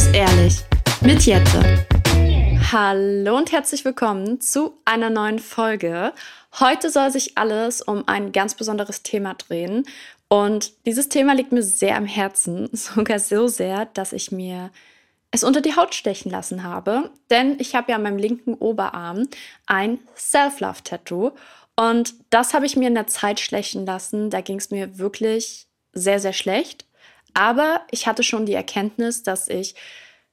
Muss ehrlich mit Jette. Hallo und herzlich willkommen zu einer neuen Folge. Heute soll sich alles um ein ganz besonderes Thema drehen. Und dieses Thema liegt mir sehr am Herzen, sogar so sehr, dass ich mir es unter die Haut stechen lassen habe. Denn ich habe ja an meinem linken Oberarm ein Self-Love-Tattoo. Und das habe ich mir in der Zeit schlechten lassen. Da ging es mir wirklich sehr, sehr schlecht. Aber ich hatte schon die Erkenntnis, dass ich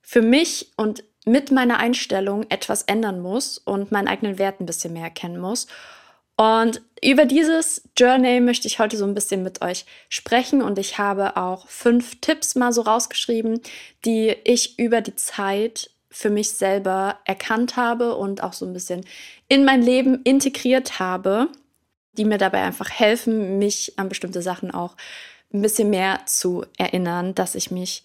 für mich und mit meiner Einstellung etwas ändern muss und meinen eigenen Wert ein bisschen mehr erkennen muss. Und über dieses Journey möchte ich heute so ein bisschen mit euch sprechen und ich habe auch fünf Tipps mal so rausgeschrieben, die ich über die Zeit für mich selber erkannt habe und auch so ein bisschen in mein Leben integriert habe, die mir dabei einfach helfen, mich an bestimmte Sachen auch ein bisschen mehr zu erinnern, dass ich mich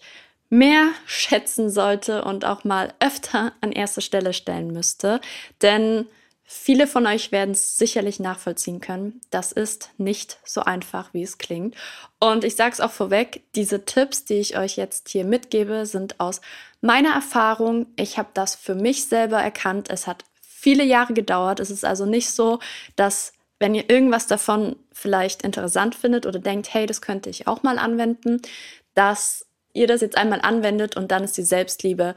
mehr schätzen sollte und auch mal öfter an erste Stelle stellen müsste. Denn viele von euch werden es sicherlich nachvollziehen können. Das ist nicht so einfach, wie es klingt. Und ich sage es auch vorweg, diese Tipps, die ich euch jetzt hier mitgebe, sind aus meiner Erfahrung. Ich habe das für mich selber erkannt. Es hat viele Jahre gedauert. Es ist also nicht so, dass wenn ihr irgendwas davon vielleicht interessant findet oder denkt, hey, das könnte ich auch mal anwenden, dass ihr das jetzt einmal anwendet und dann ist die Selbstliebe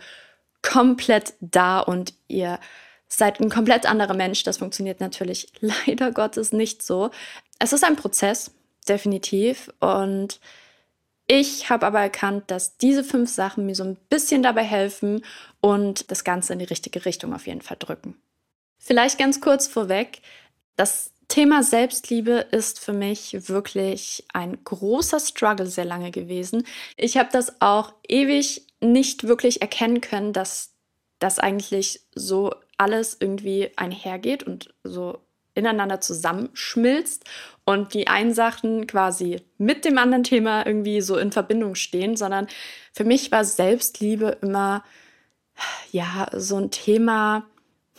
komplett da und ihr seid ein komplett anderer Mensch. Das funktioniert natürlich leider Gottes nicht so. Es ist ein Prozess, definitiv. Und ich habe aber erkannt, dass diese fünf Sachen mir so ein bisschen dabei helfen und das Ganze in die richtige Richtung auf jeden Fall drücken. Vielleicht ganz kurz vorweg, das Thema Selbstliebe ist für mich wirklich ein großer Struggle sehr lange gewesen. Ich habe das auch ewig nicht wirklich erkennen können, dass das eigentlich so alles irgendwie einhergeht und so ineinander zusammenschmilzt und die einen Sachen quasi mit dem anderen Thema irgendwie so in Verbindung stehen, sondern für mich war Selbstliebe immer ja so ein Thema,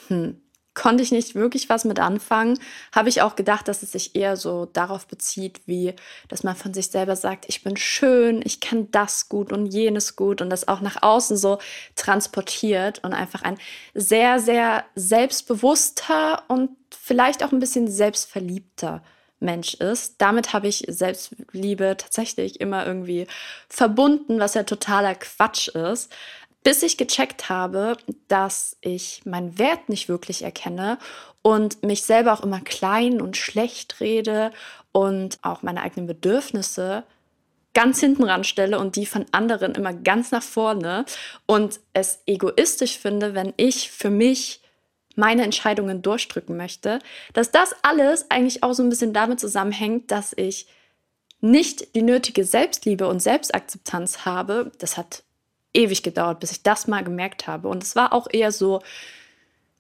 hm, konnte ich nicht wirklich was mit anfangen. Habe ich auch gedacht, dass es sich eher so darauf bezieht, wie, dass man von sich selber sagt, ich bin schön, ich kann das gut und jenes gut und das auch nach außen so transportiert und einfach ein sehr, sehr selbstbewusster und vielleicht auch ein bisschen selbstverliebter Mensch ist. Damit habe ich Selbstliebe tatsächlich immer irgendwie verbunden, was ja totaler Quatsch ist bis ich gecheckt habe, dass ich meinen Wert nicht wirklich erkenne und mich selber auch immer klein und schlecht rede und auch meine eigenen Bedürfnisse ganz hinten ranstelle und die von anderen immer ganz nach vorne und es egoistisch finde, wenn ich für mich meine Entscheidungen durchdrücken möchte, dass das alles eigentlich auch so ein bisschen damit zusammenhängt, dass ich nicht die nötige Selbstliebe und Selbstakzeptanz habe. Das hat ewig gedauert, bis ich das mal gemerkt habe. Und es war auch eher so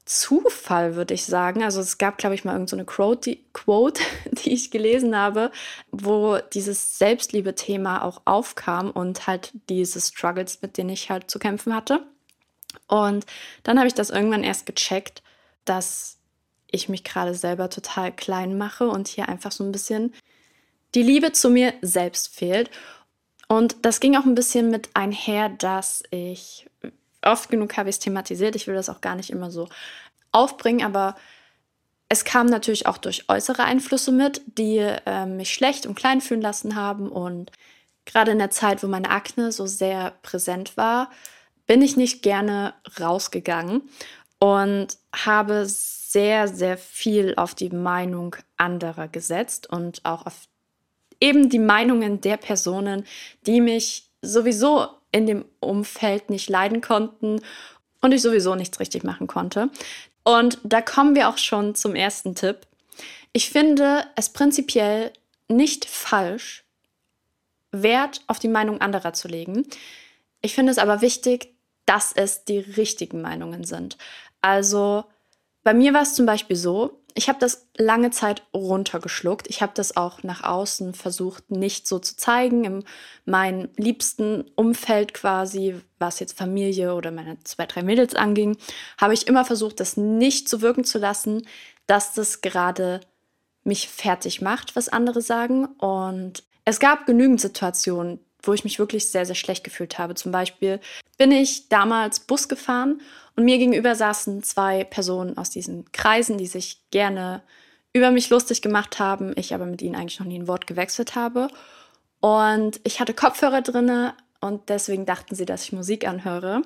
Zufall, würde ich sagen. Also es gab, glaube ich, mal irgendeine so Quote, die, Quote, die ich gelesen habe, wo dieses Selbstliebe-Thema auch aufkam und halt diese Struggles, mit denen ich halt zu kämpfen hatte. Und dann habe ich das irgendwann erst gecheckt, dass ich mich gerade selber total klein mache und hier einfach so ein bisschen die Liebe zu mir selbst fehlt. Und das ging auch ein bisschen mit einher, dass ich oft genug habe ich es thematisiert. Ich will das auch gar nicht immer so aufbringen, aber es kam natürlich auch durch äußere Einflüsse mit, die äh, mich schlecht und klein fühlen lassen haben. Und gerade in der Zeit, wo meine Akne so sehr präsent war, bin ich nicht gerne rausgegangen und habe sehr, sehr viel auf die Meinung anderer gesetzt und auch auf eben die Meinungen der Personen, die mich sowieso in dem Umfeld nicht leiden konnten und ich sowieso nichts richtig machen konnte. Und da kommen wir auch schon zum ersten Tipp. Ich finde es prinzipiell nicht falsch, Wert auf die Meinung anderer zu legen. Ich finde es aber wichtig, dass es die richtigen Meinungen sind. Also bei mir war es zum Beispiel so, ich habe das lange Zeit runtergeschluckt. Ich habe das auch nach außen versucht, nicht so zu zeigen. In meinem liebsten Umfeld quasi, was jetzt Familie oder meine zwei, drei Mädels anging, habe ich immer versucht, das nicht so wirken zu lassen, dass das gerade mich fertig macht, was andere sagen. Und es gab genügend Situationen, wo ich mich wirklich sehr, sehr schlecht gefühlt habe. Zum Beispiel bin ich damals Bus gefahren und mir gegenüber saßen zwei Personen aus diesen Kreisen, die sich gerne über mich lustig gemacht haben, ich aber mit ihnen eigentlich noch nie ein Wort gewechselt habe. Und ich hatte Kopfhörer drinne und deswegen dachten sie, dass ich Musik anhöre.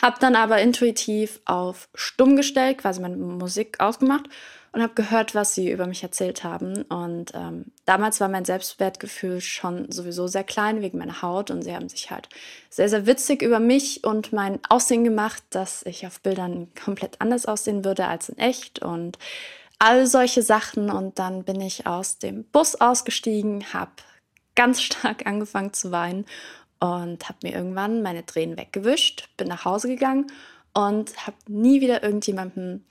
Hab dann aber intuitiv auf stumm gestellt, quasi meine Musik ausgemacht und habe gehört, was sie über mich erzählt haben. Und ähm, damals war mein Selbstwertgefühl schon sowieso sehr klein wegen meiner Haut und sie haben sich halt sehr, sehr witzig über mich und mein Aussehen gemacht, dass ich auf Bildern komplett anders aussehen würde als in echt und all solche Sachen. Und dann bin ich aus dem Bus ausgestiegen, habe ganz stark angefangen zu weinen und habe mir irgendwann meine Tränen weggewischt, bin nach Hause gegangen und habe nie wieder irgendjemandem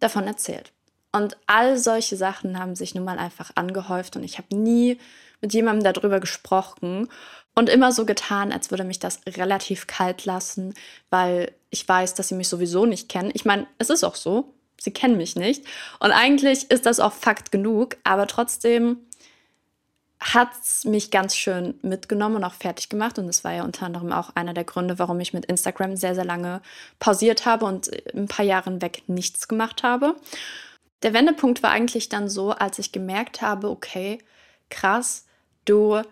davon erzählt. Und all solche Sachen haben sich nun mal einfach angehäuft und ich habe nie mit jemandem darüber gesprochen und immer so getan, als würde mich das relativ kalt lassen, weil ich weiß, dass sie mich sowieso nicht kennen. Ich meine, es ist auch so, sie kennen mich nicht. Und eigentlich ist das auch Fakt genug, aber trotzdem hat es mich ganz schön mitgenommen und auch fertig gemacht. Und das war ja unter anderem auch einer der Gründe, warum ich mit Instagram sehr, sehr lange pausiert habe und ein paar Jahre weg nichts gemacht habe. Der Wendepunkt war eigentlich dann so, als ich gemerkt habe, okay, krass, du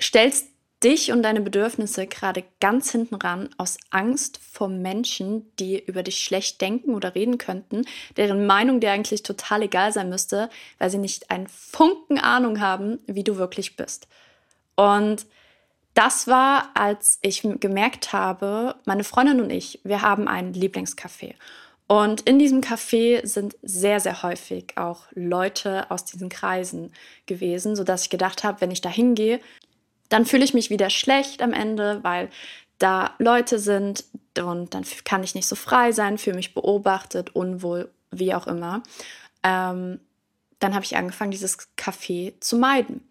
stellst dich und deine Bedürfnisse gerade ganz hinten ran aus Angst vor Menschen, die über dich schlecht denken oder reden könnten, deren Meinung dir eigentlich total egal sein müsste, weil sie nicht einen Funken Ahnung haben, wie du wirklich bist. Und das war, als ich gemerkt habe, meine Freundin und ich, wir haben ein Lieblingscafé. Und in diesem Café sind sehr, sehr häufig auch Leute aus diesen Kreisen gewesen, sodass ich gedacht habe, wenn ich da hingehe, dann fühle ich mich wieder schlecht am Ende, weil da Leute sind und dann kann ich nicht so frei sein, fühle mich beobachtet, unwohl, wie auch immer. Ähm, dann habe ich angefangen, dieses Café zu meiden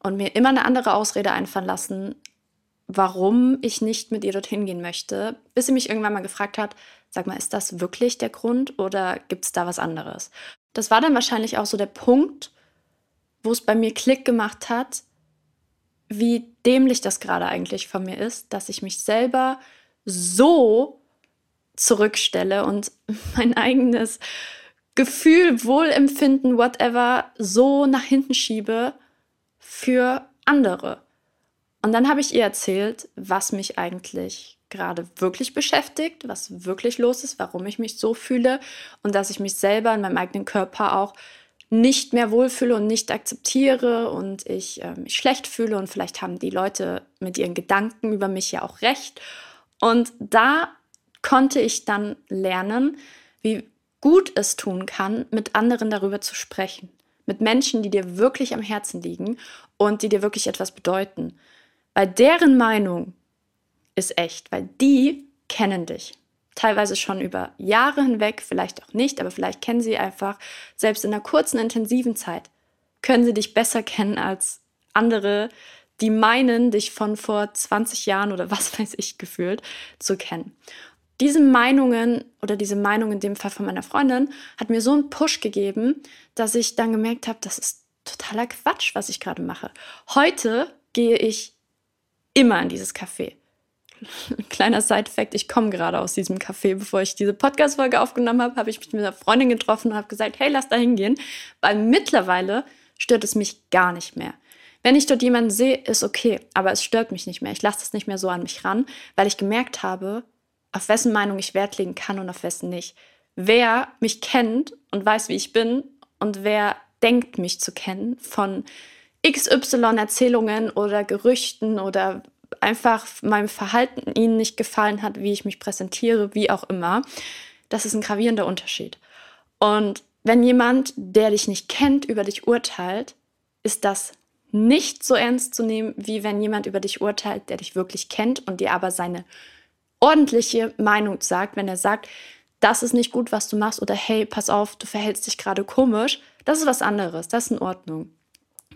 und mir immer eine andere Ausrede einfallen lassen, warum ich nicht mit ihr dorthin gehen möchte, bis sie mich irgendwann mal gefragt hat, Sag mal, ist das wirklich der Grund oder gibt es da was anderes? Das war dann wahrscheinlich auch so der Punkt, wo es bei mir Klick gemacht hat, wie dämlich das gerade eigentlich von mir ist, dass ich mich selber so zurückstelle und mein eigenes Gefühl, Wohlempfinden, whatever, so nach hinten schiebe für andere. Und dann habe ich ihr erzählt, was mich eigentlich gerade wirklich beschäftigt, was wirklich los ist, warum ich mich so fühle und dass ich mich selber in meinem eigenen Körper auch nicht mehr wohlfühle und nicht akzeptiere und ich äh, mich schlecht fühle und vielleicht haben die Leute mit ihren Gedanken über mich ja auch recht. Und da konnte ich dann lernen, wie gut es tun kann, mit anderen darüber zu sprechen. Mit Menschen, die dir wirklich am Herzen liegen und die dir wirklich etwas bedeuten. Weil deren Meinung ist echt, weil die kennen dich. Teilweise schon über Jahre hinweg, vielleicht auch nicht, aber vielleicht kennen sie einfach, selbst in einer kurzen, intensiven Zeit, können sie dich besser kennen als andere, die meinen, dich von vor 20 Jahren oder was weiß ich gefühlt zu kennen. Diese Meinungen oder diese Meinung in dem Fall von meiner Freundin hat mir so einen Push gegeben, dass ich dann gemerkt habe, das ist totaler Quatsch, was ich gerade mache. Heute gehe ich immer in dieses Café. Kleiner Side-Fact: Ich komme gerade aus diesem Café. Bevor ich diese Podcast-Folge aufgenommen habe, habe ich mich mit einer Freundin getroffen und habe gesagt: Hey, lass da hingehen. Weil mittlerweile stört es mich gar nicht mehr. Wenn ich dort jemanden sehe, ist okay, aber es stört mich nicht mehr. Ich lasse es nicht mehr so an mich ran, weil ich gemerkt habe, auf wessen Meinung ich Wert legen kann und auf wessen nicht. Wer mich kennt und weiß, wie ich bin und wer denkt, mich zu kennen von XY-Erzählungen oder Gerüchten oder einfach meinem Verhalten ihnen nicht gefallen hat, wie ich mich präsentiere, wie auch immer. Das ist ein gravierender Unterschied. Und wenn jemand, der dich nicht kennt, über dich urteilt, ist das nicht so ernst zu nehmen, wie wenn jemand über dich urteilt, der dich wirklich kennt und dir aber seine ordentliche Meinung sagt, wenn er sagt, das ist nicht gut, was du machst oder hey, pass auf, du verhältst dich gerade komisch, das ist was anderes, das ist in Ordnung.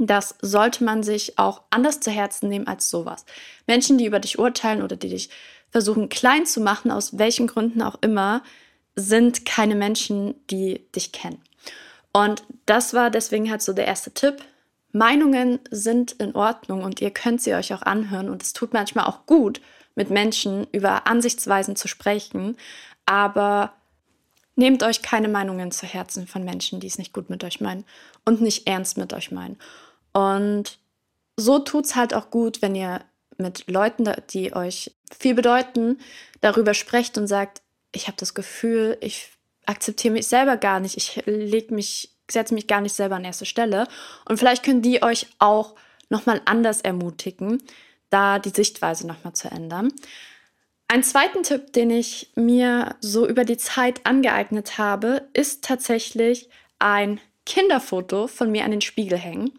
Das sollte man sich auch anders zu Herzen nehmen als sowas. Menschen, die über dich urteilen oder die dich versuchen klein zu machen, aus welchen Gründen auch immer, sind keine Menschen, die dich kennen. Und das war deswegen halt so der erste Tipp. Meinungen sind in Ordnung und ihr könnt sie euch auch anhören und es tut manchmal auch gut, mit Menschen über Ansichtsweisen zu sprechen, aber nehmt euch keine Meinungen zu Herzen von Menschen, die es nicht gut mit euch meinen und nicht ernst mit euch meinen. Und so tut es halt auch gut, wenn ihr mit Leuten, die euch viel bedeuten, darüber sprecht und sagt, ich habe das Gefühl, ich akzeptiere mich selber gar nicht, ich leg mich, setze mich gar nicht selber an erste Stelle. Und vielleicht können die euch auch nochmal anders ermutigen, da die Sichtweise nochmal zu ändern. Ein zweiten Tipp, den ich mir so über die Zeit angeeignet habe, ist tatsächlich ein Kinderfoto von mir an den Spiegel hängen.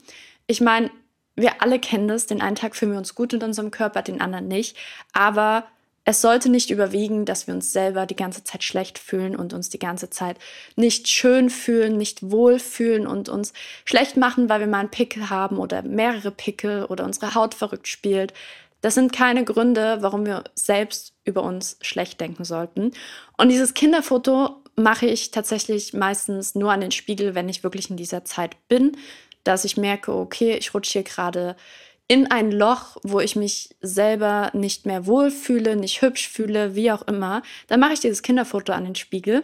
Ich meine, wir alle kennen das, den einen Tag fühlen wir uns gut in unserem Körper, den anderen nicht. Aber es sollte nicht überwiegen, dass wir uns selber die ganze Zeit schlecht fühlen und uns die ganze Zeit nicht schön fühlen, nicht wohl fühlen und uns schlecht machen, weil wir mal einen Pickel haben oder mehrere Pickel oder unsere Haut verrückt spielt. Das sind keine Gründe, warum wir selbst über uns schlecht denken sollten. Und dieses Kinderfoto mache ich tatsächlich meistens nur an den Spiegel, wenn ich wirklich in dieser Zeit bin, dass ich merke, okay, ich rutsche hier gerade in ein Loch, wo ich mich selber nicht mehr wohlfühle, nicht hübsch fühle, wie auch immer. Dann mache ich dieses Kinderfoto an den Spiegel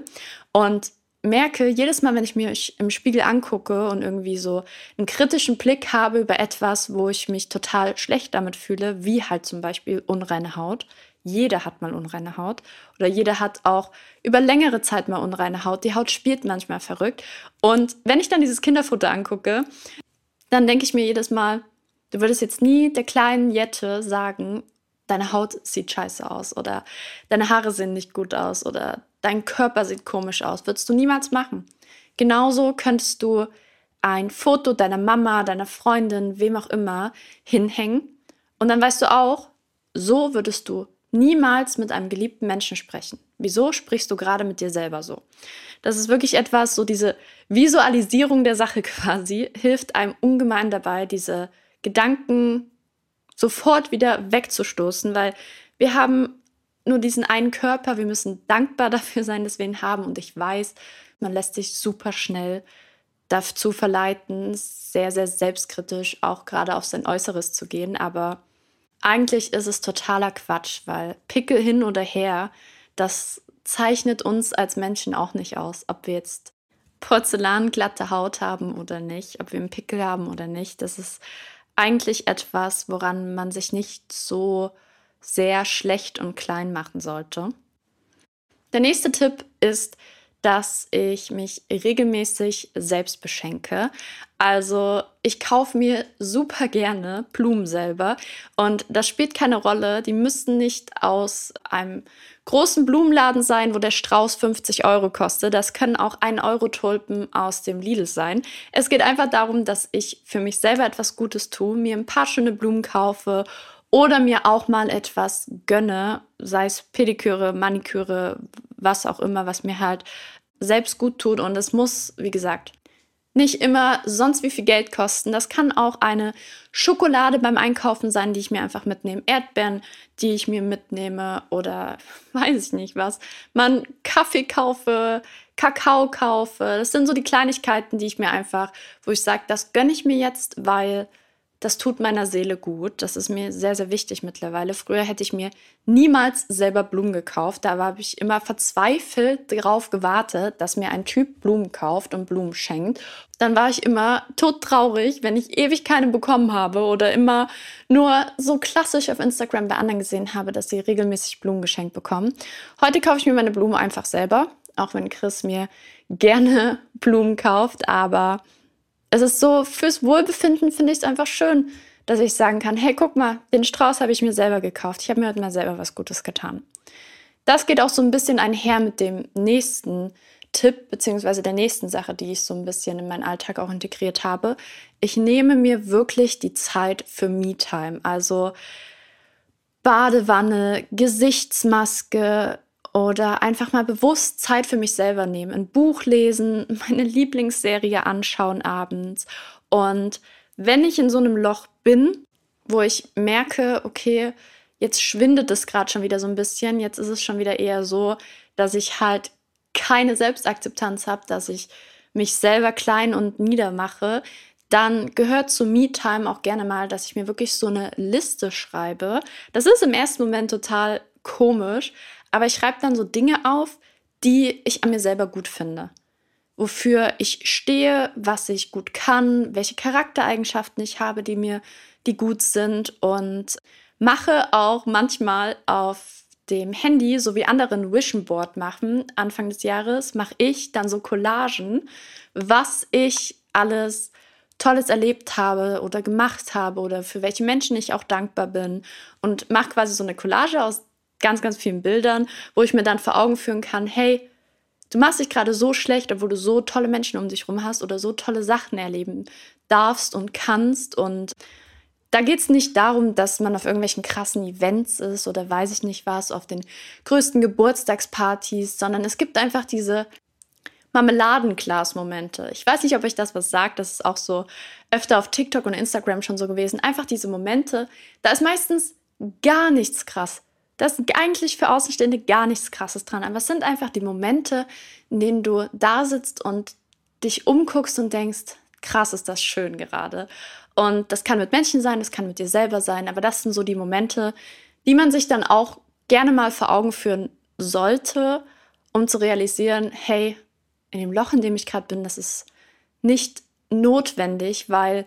und merke jedes Mal, wenn ich mich im Spiegel angucke und irgendwie so einen kritischen Blick habe über etwas, wo ich mich total schlecht damit fühle, wie halt zum Beispiel unreine Haut. Jeder hat mal unreine Haut oder jeder hat auch über längere Zeit mal unreine Haut. Die Haut spielt manchmal verrückt. Und wenn ich dann dieses Kinderfoto angucke, dann denke ich mir jedes Mal, du würdest jetzt nie der kleinen Jette sagen, deine Haut sieht scheiße aus oder deine Haare sehen nicht gut aus oder dein Körper sieht komisch aus. Würdest du niemals machen. Genauso könntest du ein Foto deiner Mama, deiner Freundin, wem auch immer hinhängen und dann weißt du auch, so würdest du niemals mit einem geliebten Menschen sprechen. Wieso sprichst du gerade mit dir selber so? Das ist wirklich etwas, so diese Visualisierung der Sache quasi, hilft einem ungemein dabei, diese Gedanken sofort wieder wegzustoßen, weil wir haben nur diesen einen Körper, wir müssen dankbar dafür sein, dass wir ihn haben. Und ich weiß, man lässt sich super schnell dazu verleiten, sehr, sehr selbstkritisch auch gerade auf sein Äußeres zu gehen. Aber eigentlich ist es totaler Quatsch, weil Pickel hin oder her, das zeichnet uns als Menschen auch nicht aus, ob wir jetzt porzellanglatte Haut haben oder nicht, ob wir einen Pickel haben oder nicht. Das ist eigentlich etwas, woran man sich nicht so sehr schlecht und klein machen sollte. Der nächste Tipp ist, dass ich mich regelmäßig selbst beschenke. Also ich kaufe mir super gerne Blumen selber und das spielt keine Rolle. Die müssten nicht aus einem großen Blumenladen sein, wo der Strauß 50 Euro kostet. Das können auch 1 Euro Tulpen aus dem Lidl sein. Es geht einfach darum, dass ich für mich selber etwas Gutes tue, mir ein paar schöne Blumen kaufe oder mir auch mal etwas gönne, sei es Pediküre, Maniküre, was auch immer, was mir halt selbst gut tut. Und es muss, wie gesagt, nicht immer sonst wie viel Geld kosten. Das kann auch eine Schokolade beim Einkaufen sein, die ich mir einfach mitnehme. Erdbeeren, die ich mir mitnehme oder weiß ich nicht was. Man Kaffee kaufe, Kakao kaufe. Das sind so die Kleinigkeiten, die ich mir einfach, wo ich sage, das gönne ich mir jetzt, weil das tut meiner Seele gut. Das ist mir sehr, sehr wichtig mittlerweile. Früher hätte ich mir niemals selber Blumen gekauft. Da habe ich immer verzweifelt darauf gewartet, dass mir ein Typ Blumen kauft und Blumen schenkt. Dann war ich immer todtraurig, wenn ich ewig keine bekommen habe oder immer nur so klassisch auf Instagram bei anderen gesehen habe, dass sie regelmäßig Blumen geschenkt bekommen. Heute kaufe ich mir meine Blumen einfach selber, auch wenn Chris mir gerne Blumen kauft, aber es ist so, fürs Wohlbefinden finde ich es einfach schön, dass ich sagen kann, hey, guck mal, den Strauß habe ich mir selber gekauft. Ich habe mir heute mal selber was Gutes getan. Das geht auch so ein bisschen einher mit dem nächsten Tipp, beziehungsweise der nächsten Sache, die ich so ein bisschen in meinen Alltag auch integriert habe. Ich nehme mir wirklich die Zeit für Me-Time. Also Badewanne, Gesichtsmaske, oder einfach mal bewusst Zeit für mich selber nehmen, ein Buch lesen, meine Lieblingsserie anschauen abends. Und wenn ich in so einem Loch bin, wo ich merke, okay, jetzt schwindet es gerade schon wieder so ein bisschen, jetzt ist es schon wieder eher so, dass ich halt keine Selbstakzeptanz habe, dass ich mich selber klein und niedermache, dann gehört zu Me-Time auch gerne mal, dass ich mir wirklich so eine Liste schreibe. Das ist im ersten Moment total komisch, aber ich schreibe dann so Dinge auf, die ich an mir selber gut finde. Wofür ich stehe, was ich gut kann, welche Charaktereigenschaften ich habe, die mir, die gut sind und mache auch manchmal auf dem Handy, so wie andere ein Vision Board machen, Anfang des Jahres, mache ich dann so Collagen, was ich alles Tolles erlebt habe oder gemacht habe oder für welche Menschen ich auch dankbar bin und mache quasi so eine Collage aus ganz, ganz vielen Bildern, wo ich mir dann vor Augen führen kann, hey, du machst dich gerade so schlecht, obwohl du so tolle Menschen um dich rum hast oder so tolle Sachen erleben darfst und kannst und da geht es nicht darum, dass man auf irgendwelchen krassen Events ist oder weiß ich nicht was, auf den größten Geburtstagspartys, sondern es gibt einfach diese Marmeladenglas-Momente. Ich weiß nicht, ob euch das was sagt. Das ist auch so öfter auf TikTok und Instagram schon so gewesen. Einfach diese Momente. Da ist meistens gar nichts krass. Da ist eigentlich für Außenstehende gar nichts Krasses dran. Aber es sind einfach die Momente, in denen du da sitzt und dich umguckst und denkst, krass ist das schön gerade. Und das kann mit Menschen sein, das kann mit dir selber sein. Aber das sind so die Momente, die man sich dann auch gerne mal vor Augen führen sollte, um zu realisieren, hey, in dem Loch, in dem ich gerade bin, das ist nicht notwendig, weil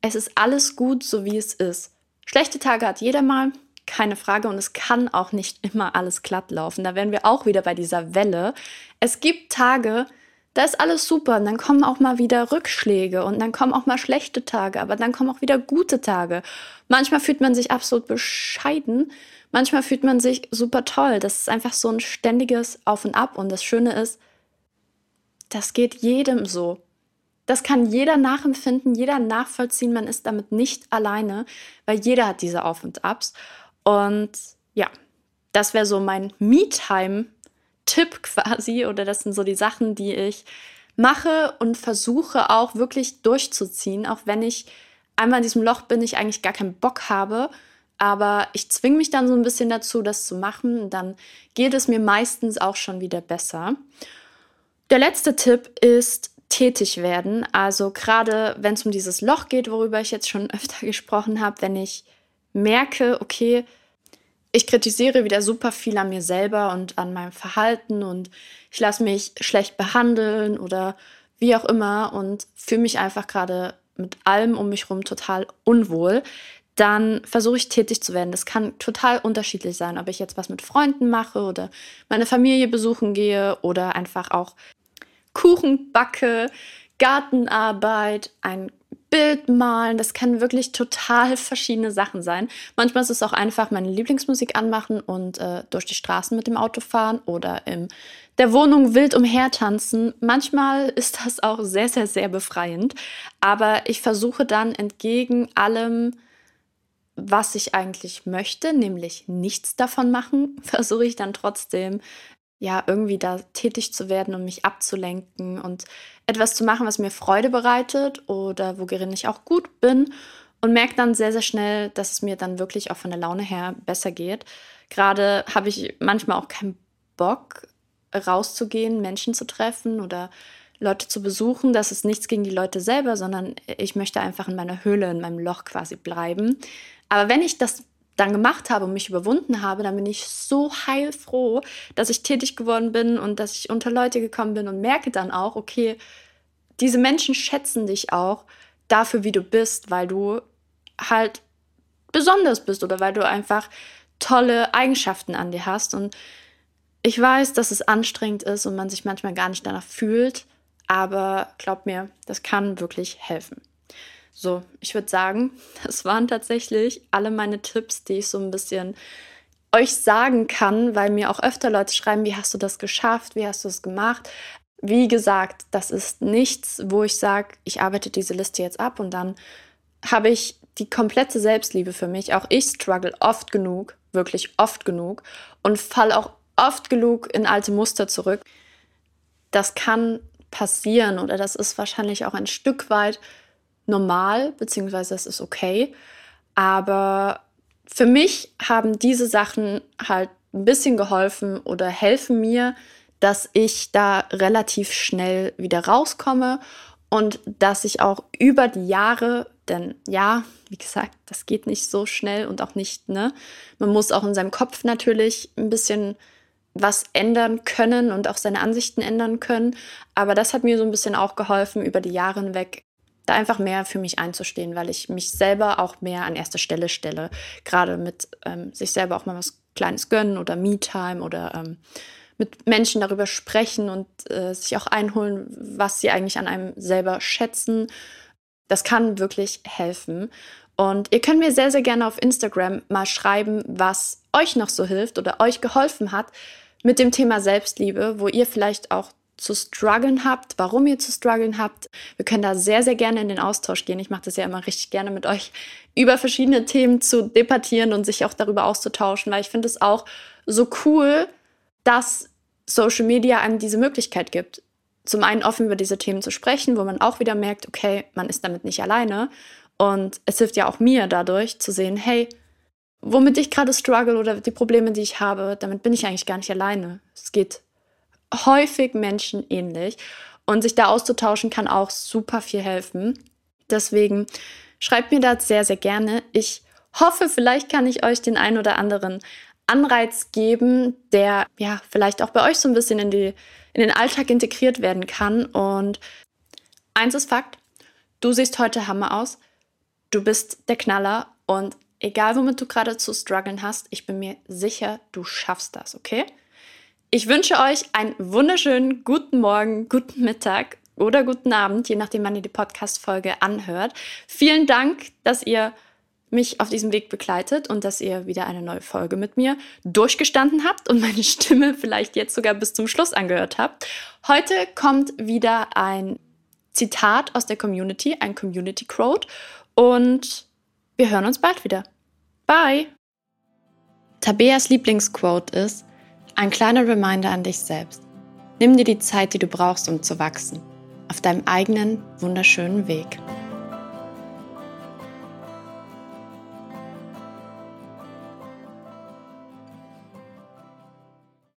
es ist alles gut, so wie es ist. Schlechte Tage hat jeder mal, keine Frage, und es kann auch nicht immer alles glatt laufen. Da wären wir auch wieder bei dieser Welle. Es gibt Tage, da ist alles super und dann kommen auch mal wieder Rückschläge und dann kommen auch mal schlechte Tage, aber dann kommen auch wieder gute Tage. Manchmal fühlt man sich absolut bescheiden, manchmal fühlt man sich super toll. Das ist einfach so ein ständiges Auf und Ab und das Schöne ist, das geht jedem so. Das kann jeder nachempfinden, jeder nachvollziehen. Man ist damit nicht alleine, weil jeder hat diese Auf und Abs. Und ja, das wäre so mein Me-Time-Tipp quasi. Oder das sind so die Sachen, die ich mache und versuche auch wirklich durchzuziehen, auch wenn ich einmal in diesem Loch bin, ich eigentlich gar keinen Bock habe. Aber ich zwinge mich dann so ein bisschen dazu, das zu machen. Dann geht es mir meistens auch schon wieder besser. Der letzte Tipp ist tätig werden. Also gerade wenn es um dieses Loch geht, worüber ich jetzt schon öfter gesprochen habe, wenn ich merke, okay, ich kritisiere wieder super viel an mir selber und an meinem Verhalten und ich lasse mich schlecht behandeln oder wie auch immer und fühle mich einfach gerade mit allem um mich herum total unwohl, dann versuche ich tätig zu werden. Das kann total unterschiedlich sein, ob ich jetzt was mit Freunden mache oder meine Familie besuchen gehe oder einfach auch Kuchen backe, Gartenarbeit, ein Bild malen. Das können wirklich total verschiedene Sachen sein. Manchmal ist es auch einfach meine Lieblingsmusik anmachen und äh, durch die Straßen mit dem Auto fahren oder in der Wohnung wild umhertanzen. Manchmal ist das auch sehr, sehr, sehr befreiend. Aber ich versuche dann entgegen allem, was ich eigentlich möchte, nämlich nichts davon machen, versuche ich dann trotzdem ja, irgendwie da tätig zu werden und mich abzulenken und etwas zu machen, was mir Freude bereitet oder worin ich auch gut bin und merke dann sehr, sehr schnell, dass es mir dann wirklich auch von der Laune her besser geht. Gerade habe ich manchmal auch keinen Bock, rauszugehen, Menschen zu treffen oder Leute zu besuchen. Das ist nichts gegen die Leute selber, sondern ich möchte einfach in meiner Höhle, in meinem Loch quasi bleiben. Aber wenn ich das dann gemacht habe und mich überwunden habe, dann bin ich so heilfroh, dass ich tätig geworden bin und dass ich unter Leute gekommen bin und merke dann auch, okay, diese Menschen schätzen dich auch dafür, wie du bist, weil du halt besonders bist oder weil du einfach tolle Eigenschaften an dir hast. Und ich weiß, dass es anstrengend ist und man sich manchmal gar nicht danach fühlt, aber glaub mir, das kann wirklich helfen. So, ich würde sagen, das waren tatsächlich alle meine Tipps, die ich so ein bisschen euch sagen kann, weil mir auch öfter Leute schreiben, wie hast du das geschafft, wie hast du es gemacht. Wie gesagt, das ist nichts, wo ich sage, ich arbeite diese Liste jetzt ab und dann habe ich die komplette Selbstliebe für mich. Auch ich struggle oft genug, wirklich oft genug und fall auch oft genug in alte Muster zurück. Das kann passieren oder das ist wahrscheinlich auch ein Stück weit normal, beziehungsweise es ist okay. Aber für mich haben diese Sachen halt ein bisschen geholfen oder helfen mir, dass ich da relativ schnell wieder rauskomme und dass ich auch über die Jahre, denn ja, wie gesagt, das geht nicht so schnell und auch nicht, ne? Man muss auch in seinem Kopf natürlich ein bisschen was ändern können und auch seine Ansichten ändern können. Aber das hat mir so ein bisschen auch geholfen, über die Jahre hinweg da einfach mehr für mich einzustehen, weil ich mich selber auch mehr an erste Stelle stelle. Gerade mit ähm, sich selber auch mal was Kleines gönnen oder Me-Time oder ähm, mit Menschen darüber sprechen und äh, sich auch einholen, was sie eigentlich an einem selber schätzen. Das kann wirklich helfen. Und ihr könnt mir sehr, sehr gerne auf Instagram mal schreiben, was euch noch so hilft oder euch geholfen hat mit dem Thema Selbstliebe, wo ihr vielleicht auch zu strugglen habt, warum ihr zu strugglen habt. Wir können da sehr, sehr gerne in den Austausch gehen. Ich mache das ja immer richtig gerne mit euch, über verschiedene Themen zu debattieren und sich auch darüber auszutauschen, weil ich finde es auch so cool, dass Social Media einem diese Möglichkeit gibt. Zum einen offen über diese Themen zu sprechen, wo man auch wieder merkt, okay, man ist damit nicht alleine. Und es hilft ja auch mir dadurch zu sehen, hey, womit ich gerade struggle oder die Probleme, die ich habe, damit bin ich eigentlich gar nicht alleine. Es geht häufig Menschen ähnlich. Und sich da auszutauschen kann auch super viel helfen. Deswegen schreibt mir das sehr, sehr gerne. Ich hoffe, vielleicht kann ich euch den ein oder anderen Anreiz geben, der ja vielleicht auch bei euch so ein bisschen in, die, in den Alltag integriert werden kann. Und eins ist Fakt, du siehst heute Hammer aus, du bist der Knaller und egal womit du gerade zu strugglen hast, ich bin mir sicher, du schaffst das, okay? Ich wünsche euch einen wunderschönen guten Morgen, guten Mittag oder guten Abend, je nachdem, wann ihr die Podcast-Folge anhört. Vielen Dank, dass ihr mich auf diesem Weg begleitet und dass ihr wieder eine neue Folge mit mir durchgestanden habt und meine Stimme vielleicht jetzt sogar bis zum Schluss angehört habt. Heute kommt wieder ein Zitat aus der Community, ein Community Quote und wir hören uns bald wieder. Bye! Tabeas Lieblingsquote ist, ein kleiner Reminder an dich selbst. Nimm dir die Zeit, die du brauchst, um zu wachsen. Auf deinem eigenen, wunderschönen Weg.